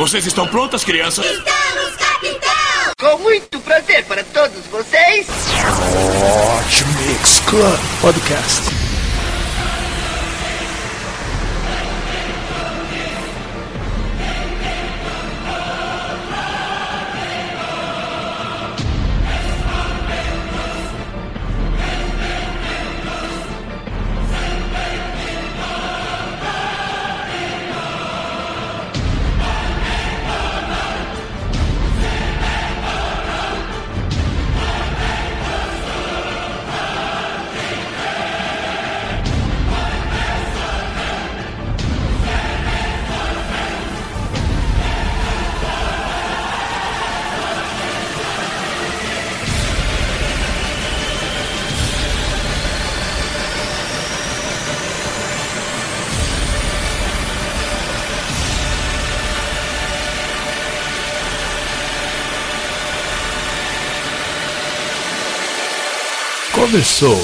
Vocês estão prontas, crianças? Estamos, capitão! Com muito prazer para todos vocês. Hot Mix Club Podcast. começou.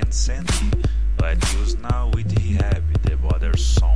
can send, but use now with the habit the bothersome.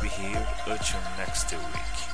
be here. Until next week.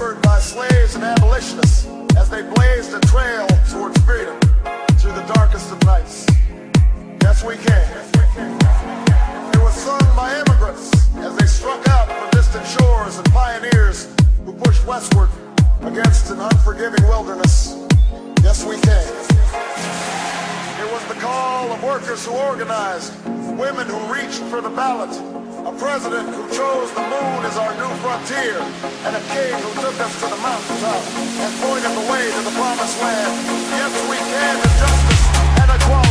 whispered by slaves and abolitionists as they blazed a trail towards freedom through the darkest of nights. Yes, we can. It was sung by immigrants as they struck out for distant shores and pioneers who pushed westward against an unforgiving wilderness. Yes, we can. It was the call of workers who organized, women who reached for the ballot, a president who chose the moon as our new frontier, and a king who took us to the mountaintop and pointed the way to the promised land. Yes, we can, and justice and equality.